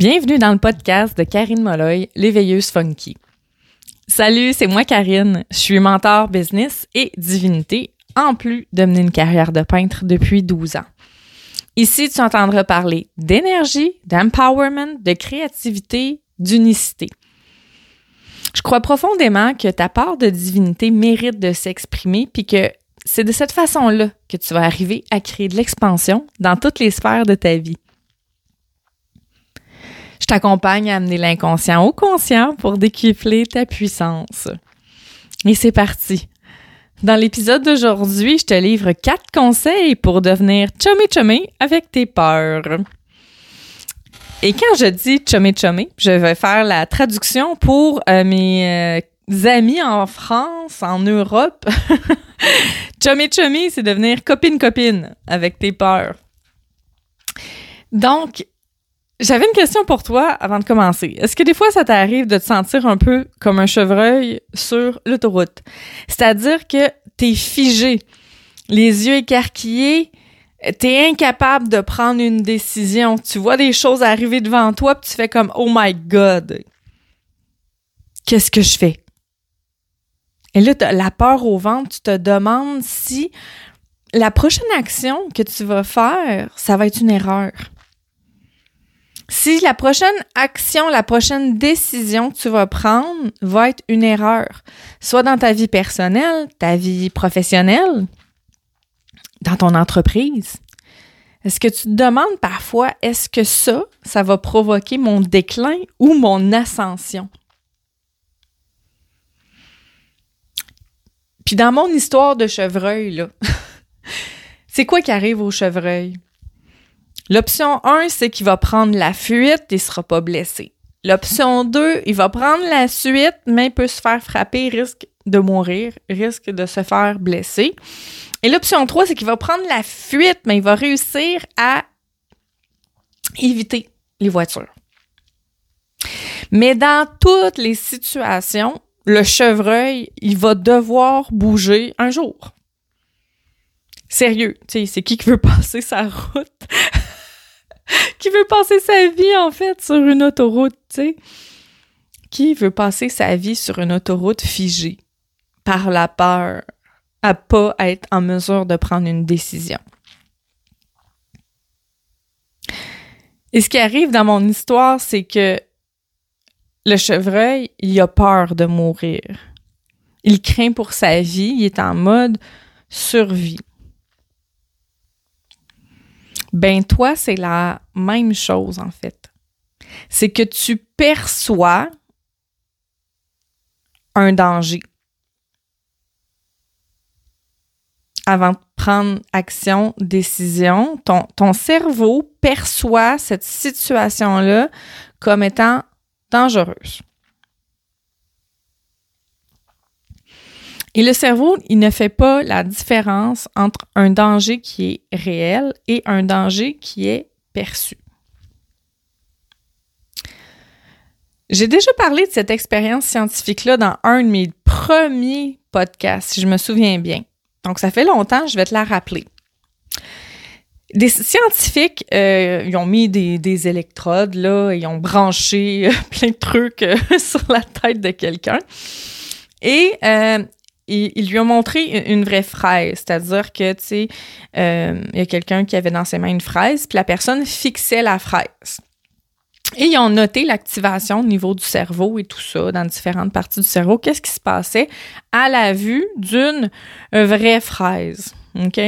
Bienvenue dans le podcast de Karine Molloy, l'éveilleuse funky. Salut, c'est moi Karine. Je suis mentor business et divinité, en plus de mener une carrière de peintre depuis 12 ans. Ici, tu entendras parler d'énergie, d'empowerment, de créativité, d'unicité. Je crois profondément que ta part de divinité mérite de s'exprimer puis que c'est de cette façon-là que tu vas arriver à créer de l'expansion dans toutes les sphères de ta vie. T'accompagne à amener l'inconscient au conscient pour décupler ta puissance. Et c'est parti. Dans l'épisode d'aujourd'hui, je te livre quatre conseils pour devenir chummy chummy avec tes peurs. Et quand je dis chummy chummy, je vais faire la traduction pour euh, mes euh, amis en France, en Europe. chummy chummy, c'est devenir copine copine avec tes peurs. Donc, j'avais une question pour toi avant de commencer. Est-ce que des fois, ça t'arrive de te sentir un peu comme un chevreuil sur l'autoroute? C'est-à-dire que t'es figé, les yeux écarquillés, t'es incapable de prendre une décision. Tu vois des choses arriver devant toi, puis tu fais comme Oh my God! Qu'est-ce que je fais? Et là, la peur au ventre, tu te demandes si la prochaine action que tu vas faire, ça va être une erreur. Si la prochaine action, la prochaine décision que tu vas prendre va être une erreur, soit dans ta vie personnelle, ta vie professionnelle, dans ton entreprise, est-ce que tu te demandes parfois, est-ce que ça, ça va provoquer mon déclin ou mon ascension? Puis dans mon histoire de chevreuil, là, c'est quoi qui arrive au chevreuil? L'option 1, c'est qu'il va prendre la fuite et ne sera pas blessé. L'option 2, il va prendre la suite, mais peut se faire frapper, risque de mourir, risque de se faire blesser. Et l'option 3, c'est qu'il va prendre la fuite, mais il va réussir à éviter les voitures. Mais dans toutes les situations, le chevreuil, il va devoir bouger un jour. Sérieux, c'est qui qui veut passer sa route? qui veut passer sa vie, en fait, sur une autoroute, tu sais? Qui veut passer sa vie sur une autoroute figée par la peur à pas être en mesure de prendre une décision? Et ce qui arrive dans mon histoire, c'est que le chevreuil, il a peur de mourir. Il craint pour sa vie, il est en mode survie. Ben toi, c'est la même chose en fait. C'est que tu perçois un danger avant de prendre action, décision. Ton, cerveau perçoit cette situation-là comme étant dangereuse. Et le cerveau, il ne fait pas la différence entre un danger qui est réel et un danger qui est perçu. J'ai déjà parlé de cette expérience scientifique-là dans un de mes premiers podcasts, si je me souviens bien. Donc, ça fait longtemps, je vais te la rappeler. Des scientifiques, euh, ils ont mis des, électrodes, là, ils ont branché plein de trucs euh, sur la tête de quelqu'un. Et euh, il, lui a montré une vraie fraise, c'est-à-dire que, tu sais, euh, il y a quelqu'un qui avait dans ses mains une fraise, puis la personne fixait la fraise. Et ils ont noté l'activation au niveau du cerveau et tout ça, dans différentes parties du cerveau. Qu'est-ce qui se passait? À la vue d'une vraie fraise, OK?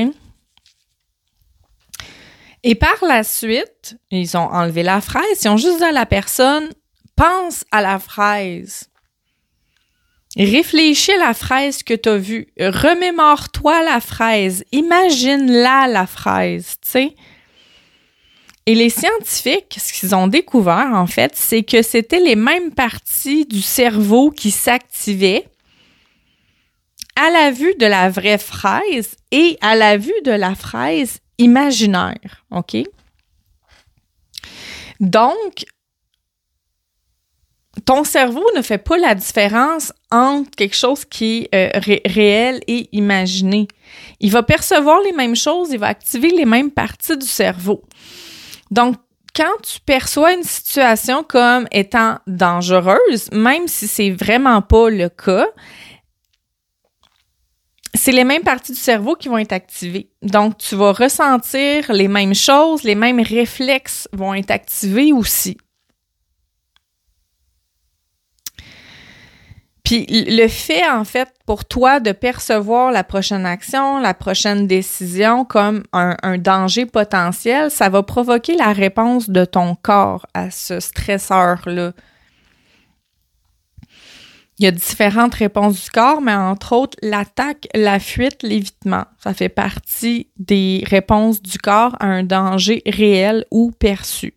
Et par la suite, ils ont enlevé la fraise, ils ont juste dit à la personne, pense à la fraise. Réfléchis la fraise que tu as vue. Remémore-toi la fraise. Imagine-la, la fraise, tu sais. Et les scientifiques, ce qu'ils ont découvert, en fait, c'est que c'était les mêmes parties du cerveau qui s'activaient à la vue de la vraie fraise et à la vue de la fraise imaginaire. OK? Donc, ton cerveau ne fait pas la différence entre quelque chose qui est euh, réel et imaginé. Il va percevoir les mêmes choses, il va activer les mêmes parties du cerveau. Donc, quand tu perçois une situation comme étant dangereuse, même si c'est vraiment pas le cas, c'est les mêmes parties du cerveau qui vont être activées. Donc, tu vas ressentir les mêmes choses, les mêmes réflexes vont être activés aussi. Puis le fait, en fait, pour toi de percevoir la prochaine action, la prochaine décision comme un, un, danger potentiel, ça va provoquer la réponse de ton corps à ce stresseur-là. Il y a différentes réponses du corps, mais entre autres, l'attaque, la fuite, l'évitement. Ça fait partie des réponses du corps à un danger réel ou perçu.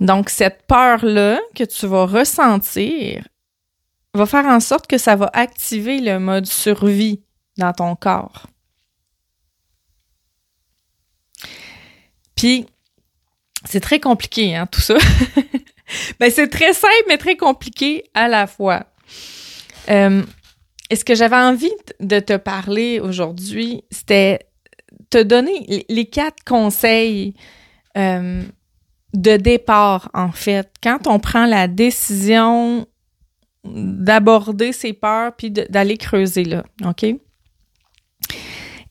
Donc, cette peur-là que tu vas ressentir va faire en sorte que ça va activer le mode survie dans ton corps. Puis, c'est très compliqué, hein, tout ça. ben, c'est très simple, mais très compliqué à la fois. Euh, et ce que j'avais envie de te parler aujourd'hui, c'était te donner les quatre conseils euh, de départ, en fait. Quand on prend la décision d'aborder ses peurs puis d'aller creuser là, OK?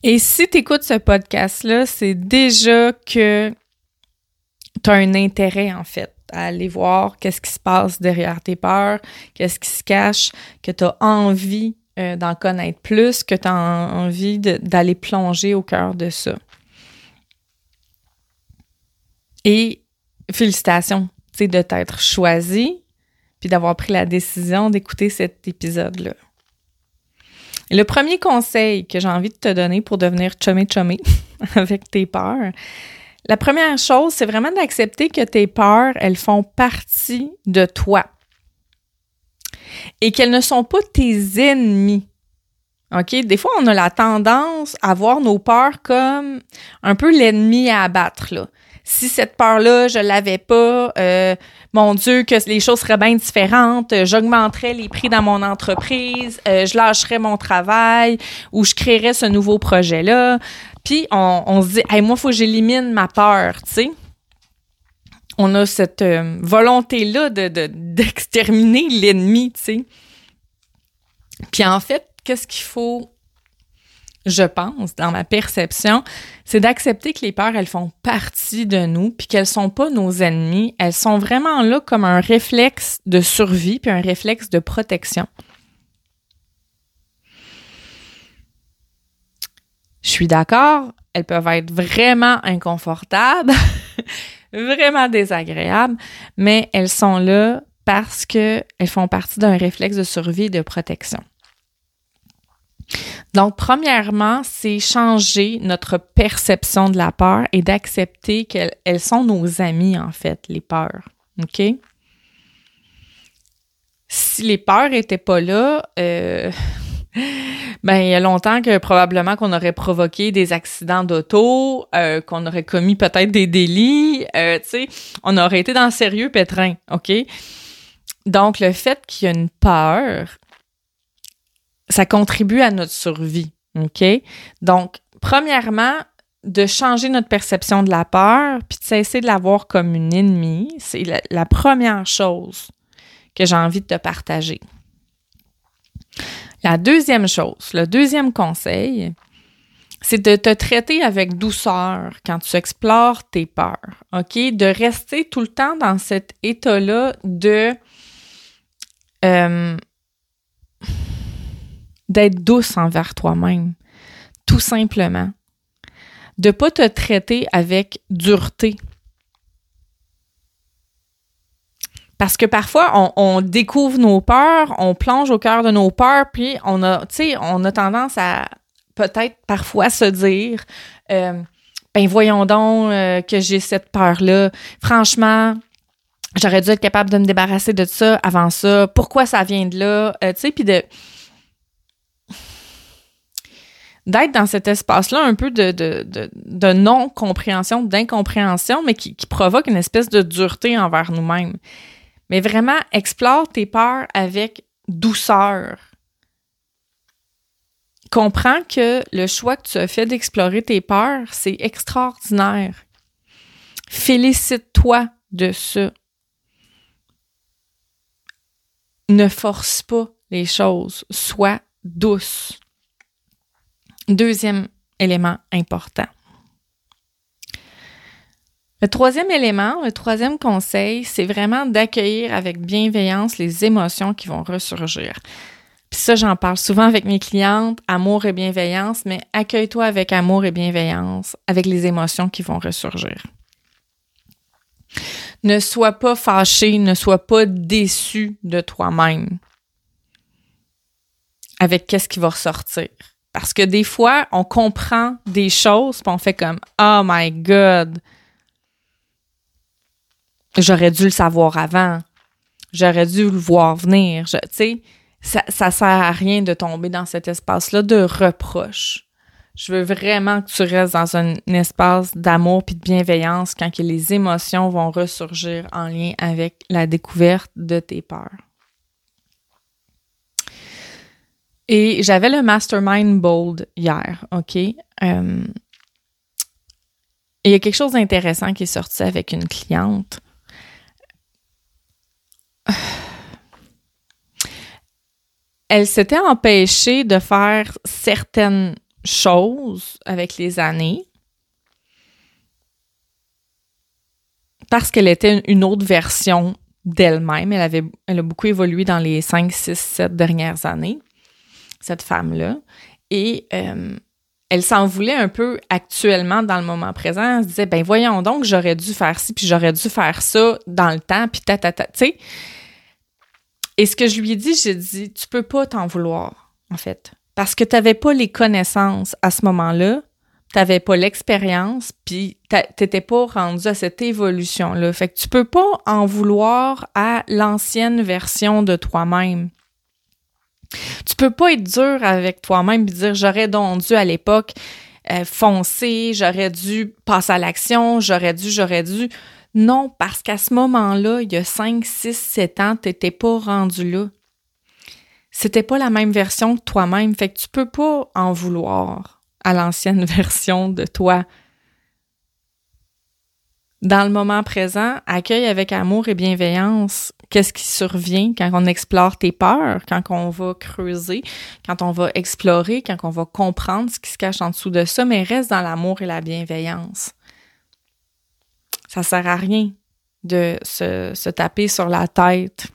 Et si tu écoutes ce podcast-là, c'est déjà que tu as un intérêt, en fait, à aller voir qu'est-ce qui se passe derrière tes peurs, qu'est-ce qui se cache, que tu as envie euh, d'en connaître plus, que tu as envie d'aller plonger au cœur de ça. Et félicitations, tu de t'être choisi puis d'avoir pris la décision d'écouter cet épisode-là. Le premier conseil que j'ai envie de te donner pour devenir chummy avec tes peurs, la première chose, c'est vraiment d'accepter que tes peurs, elles font partie de toi et qu'elles ne sont pas tes ennemis. OK? Des fois, on a la tendance à voir nos peurs comme un peu l'ennemi à abattre, là si cette peur-là, je l'avais pas, euh, mon Dieu, que les choses seraient bien différentes, euh, j'augmenterais les prix dans mon entreprise, euh, je lâcherais mon travail ou je créerais ce nouveau projet-là. Puis on, se dit, hey, moi, il faut que j'élimine ma peur, tu sais. On a cette volonté-là de, d'exterminer l'ennemi, tu sais. Puis en fait, qu'est-ce qu'il faut je pense, dans ma perception, c'est d'accepter que les peurs, elles font partie de nous, puis qu'elles sont pas nos ennemis. Elles sont vraiment là comme un réflexe de survie, puis un réflexe de protection. Je suis d'accord, elles peuvent être vraiment inconfortables, vraiment désagréables, mais elles sont là parce qu'elles font partie d'un réflexe de survie et de protection. Donc, premièrement, c'est changer notre perception de la peur et d'accepter qu'elles sont nos amis, en fait, les peurs. OK? Si les peurs n'étaient pas là, euh, ben, il y a longtemps que probablement qu'on aurait provoqué des accidents d'auto, euh, qu'on aurait commis peut-être des délits, euh, tu sais, on aurait été dans le sérieux pétrin, OK? Donc, le fait qu'il y a une peur, ça contribue à notre survie. OK? Donc, premièrement, de changer notre perception de la peur, puis de cesser de la voir comme une ennemie, c'est la, première chose que j'ai envie de te partager. La deuxième chose, le deuxième conseil, c'est de te traiter avec douceur quand tu explores tes peurs, OK? De rester tout le temps dans cet état-là de euh, d'être douce envers toi-même, tout simplement. De pas te traiter avec dureté. Parce que parfois, on, découvre nos peurs, on plonge au cœur de nos peurs, puis on a, on a tendance à peut-être parfois se dire, euh, ben voyons donc euh, que j'ai cette peur-là. Franchement, j'aurais dû être capable de me débarrasser de ça avant ça. Pourquoi ça vient de là? Euh, tu d'être dans cet espace-là un peu de, de, de, non-compréhension, d'incompréhension, mais qui, qui, provoque une espèce de dureté envers nous-mêmes. Mais vraiment, explore tes peurs avec douceur. comprends que le choix que tu as fait d'explorer tes peurs, c'est extraordinaire. Félicite-toi de ça. Ne force pas les choses. Sois douce. Deuxième élément important. Le troisième élément, le troisième conseil, c'est vraiment d'accueillir avec bienveillance les émotions qui vont ressurgir. Puis ça, j'en parle souvent avec mes clientes, amour et bienveillance, mais accueille-toi avec amour et bienveillance, avec les émotions qui vont ressurgir. Ne sois pas fâché, ne sois pas déçu de toi-même avec qu'est-ce qui va ressortir. Parce que des fois, on comprend des choses, puis on fait comme Oh my God, j'aurais dû le savoir avant, j'aurais dû le voir venir. Tu sais, ça, sert à rien de tomber dans cet espace-là de reproche. Je veux vraiment que tu restes dans un, espace d'amour puis de bienveillance quand que les émotions vont ressurgir en lien avec la découverte de tes peurs. Et j'avais le Mastermind Bold hier, OK? Euh, il y a quelque chose d'intéressant qui est sorti avec une cliente. Elle s'était empêchée de faire certaines choses avec les années parce qu'elle était une autre version d'elle-même. Elle elle a beaucoup évolué dans les 5, 6, 7 dernières années cette femme-là. Et euh, elle s'en voulait un peu actuellement dans le moment présent. Elle se disait, ben voyons donc, j'aurais dû faire ci, puis j'aurais dû faire ça dans le temps, puis ta. Et ce que je lui ai dit, j'ai dit, tu peux pas t'en vouloir, en fait. Parce que tu n'avais pas les connaissances à ce moment-là, tu n'avais pas l'expérience, puis tu n'étais pas rendu à cette évolution-là. Fait que tu peux pas en vouloir à l'ancienne version de toi-même. Tu peux pas être dur avec toi-même et dire j'aurais donc dû à l'époque euh, foncer, j'aurais dû passer à l'action, j'aurais dû, j'aurais dû. Non, parce qu'à ce moment-là, il y a 5, 6, 7 ans, tu n'étais pas rendu là. C'était pas la même version que toi-même, fait que tu peux pas en vouloir à l'ancienne version de toi. Dans le moment présent, accueille avec amour et bienveillance qu'est-ce qui survient quand on explore tes peurs, quand on va creuser, quand on va explorer, quand on va comprendre ce qui se cache en dessous de ça, mais reste dans l'amour et la bienveillance. Ça sert à rien de se, taper sur la tête.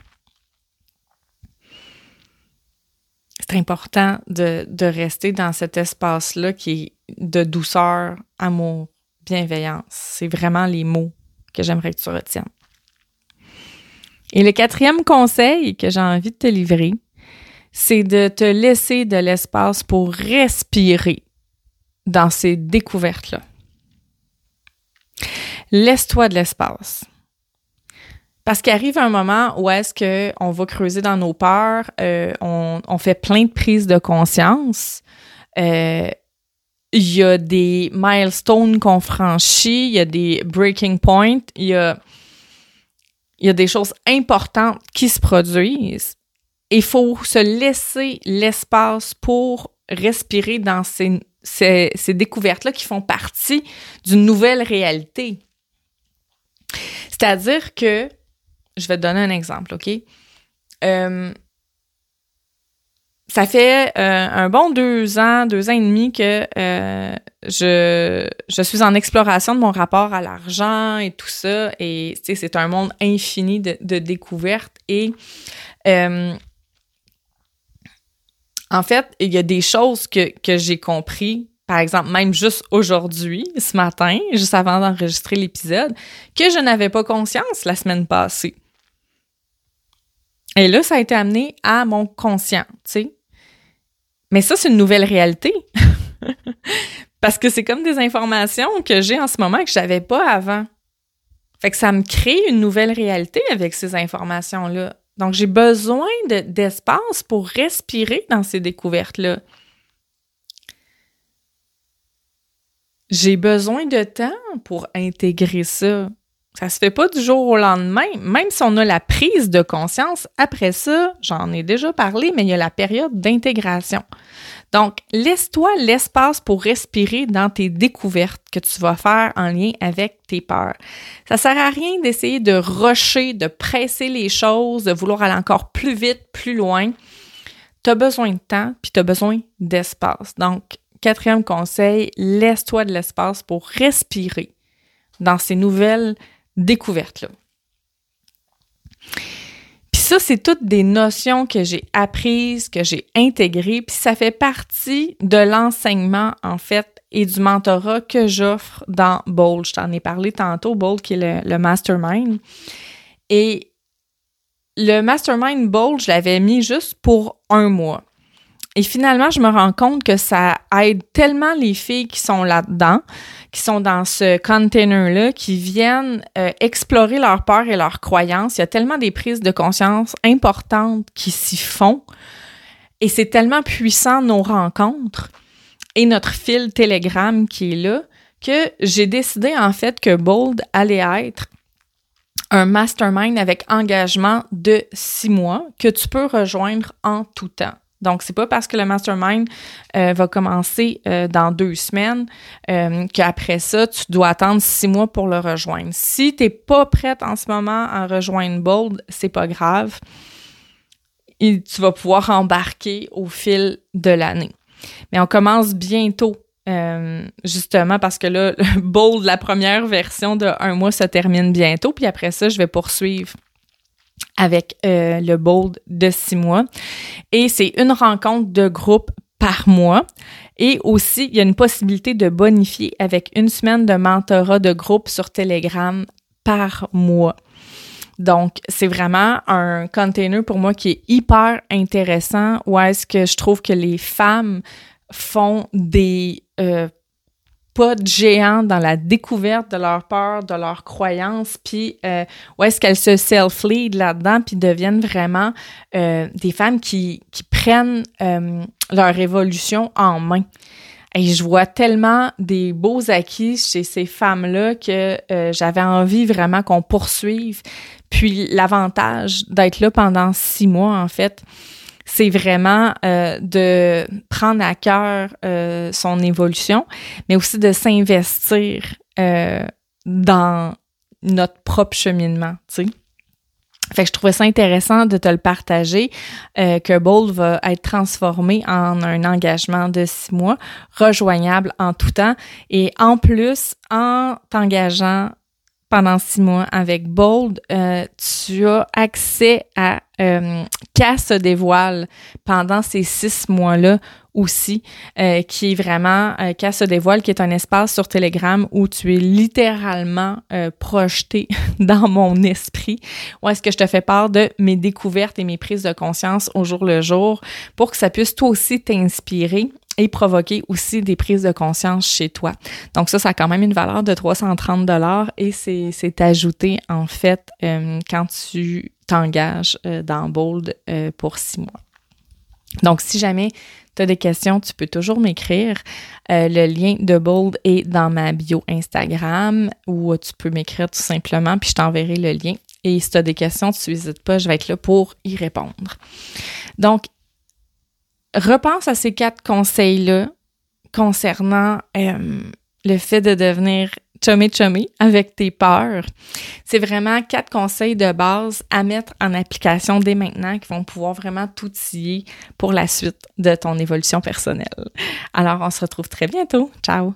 C'est important de, de rester dans cet espace-là qui est de douceur, amour, bienveillance. C'est vraiment les mots que j'aimerais que tu retiennes. Et le quatrième conseil que j'ai envie de te livrer, c'est de te laisser de l'espace pour respirer dans ces découvertes-là. Laisse-toi de l'espace. Parce qu'arrive un moment où est-ce qu'on va creuser dans nos peurs, euh, on, fait plein de prises de conscience. Euh, il y a des milestones qu'on franchit, il y a des breaking points, il y a il y a des choses importantes qui se produisent. Il faut se laisser l'espace pour respirer dans ces, découvertes-là qui font partie d'une nouvelle réalité. C'est-à-dire que, je vais te donner un exemple, OK? Euh, ça fait euh, un bon deux ans, deux ans et demi que euh, je, je suis en exploration de mon rapport à l'argent et tout ça. Et c'est un monde infini de, de découvertes. Et euh, en fait, il y a des choses que, que j'ai compris, par exemple, même juste aujourd'hui, ce matin, juste avant d'enregistrer l'épisode, que je n'avais pas conscience la semaine passée. Et là, ça a été amené à mon conscient, tu sais. Mais ça, c'est une nouvelle réalité. Parce que c'est comme des informations que j'ai en ce moment que je n'avais pas avant. Fait que ça me crée une nouvelle réalité avec ces informations-là. Donc, j'ai besoin d'espace pour respirer dans ces découvertes-là. J'ai besoin de temps pour intégrer ça. Ça se fait pas du jour au lendemain, même si on a la prise de conscience. Après ça, j'en ai déjà parlé, mais il y a la période d'intégration. Donc, laisse-toi l'espace pour respirer dans tes découvertes que tu vas faire en lien avec tes peurs. Ça sert à rien d'essayer de rusher, de presser les choses, de vouloir aller encore plus vite, plus loin. Tu as besoin de temps, puis tu as besoin d'espace. Donc, quatrième conseil, laisse-toi de l'espace pour respirer dans ces nouvelles découvertes-là ça, c'est toutes des notions que j'ai apprises, que j'ai intégrées, puis ça fait partie de l'enseignement, en fait, et du mentorat que j'offre dans Bold. Je t'en ai parlé tantôt, Bold, qui est le, mastermind. Et le mastermind Bold, je l'avais mis juste pour un mois. Et finalement, je me rends compte que ça aide tellement les filles qui sont là-dedans, qui sont dans ce container-là, qui viennent euh, explorer leurs peurs et leurs croyances. Il y a tellement des prises de conscience importantes qui s'y font. Et c'est tellement puissant nos rencontres et notre fil Telegram qui est là que j'ai décidé en fait que Bold allait être un mastermind avec engagement de six mois que tu peux rejoindre en tout temps. Donc, c'est pas parce que le mastermind euh, va commencer euh, dans deux semaines euh, qu'après ça, tu dois attendre six mois pour le rejoindre. Si tu n'es pas prête en ce moment à rejoindre Bold, c'est pas grave. Et tu vas pouvoir embarquer au fil de l'année. Mais on commence bientôt, justement parce que là, Bold, la première version de un mois se termine bientôt. Puis après ça, je vais poursuivre avec euh, le Bold de six mois. Et c'est une rencontre de groupe par mois. Et aussi, il y a une possibilité de bonifier avec une semaine de mentorat de groupe sur Telegram par mois. Donc, c'est vraiment un container pour moi qui est hyper intéressant où est-ce que je trouve que les femmes font des euh, pas de géant dans la découverte de leur peur, de leurs croyances, puis euh, où est-ce qu'elles se self-lead là-dedans, puis deviennent vraiment euh, des femmes qui, qui prennent euh, leur évolution en main. Et je vois tellement des beaux acquis chez ces femmes-là que euh, j'avais envie vraiment qu'on poursuive. Puis l'avantage d'être là pendant six mois, en fait, c'est vraiment euh, de prendre à cœur euh, son évolution, mais aussi de s'investir euh, dans notre propre cheminement, tu sais. Fait que je trouvais ça intéressant de te le partager, que Bold va être transformé en un engagement de six mois, rejoignable en tout temps, et en plus, en t'engageant pendant six mois avec Bold, euh, tu as accès à euh, se dévoile pendant ces six mois-là aussi, euh, qui est vraiment euh, se dévoile, qui est un espace sur Telegram où tu es littéralement projeté dans mon esprit, où est-ce que je te fais part de mes découvertes et mes prises de conscience au jour le jour pour que ça puisse toi aussi t'inspirer? Et provoquer aussi des prises de conscience chez toi. Donc ça, ça a quand même une valeur de 330 dollars et c'est ajouté en fait euh, quand tu t'engages euh, dans Bold euh, pour six mois. Donc si jamais tu as des questions, tu peux toujours m'écrire. le lien de Bold est dans ma bio Instagram ou tu peux m'écrire tout simplement puis je t'enverrai le lien. Et si tu as des questions, tu n'hésites pas, je vais être là pour y répondre. Donc, repense à ces quatre conseils-là concernant euh, le fait de devenir chummy chummy avec tes peurs. C'est vraiment quatre conseils de base à mettre en application dès maintenant qui vont pouvoir vraiment t'outiller pour la suite de ton évolution personnelle. Alors, on se retrouve très bientôt. Ciao!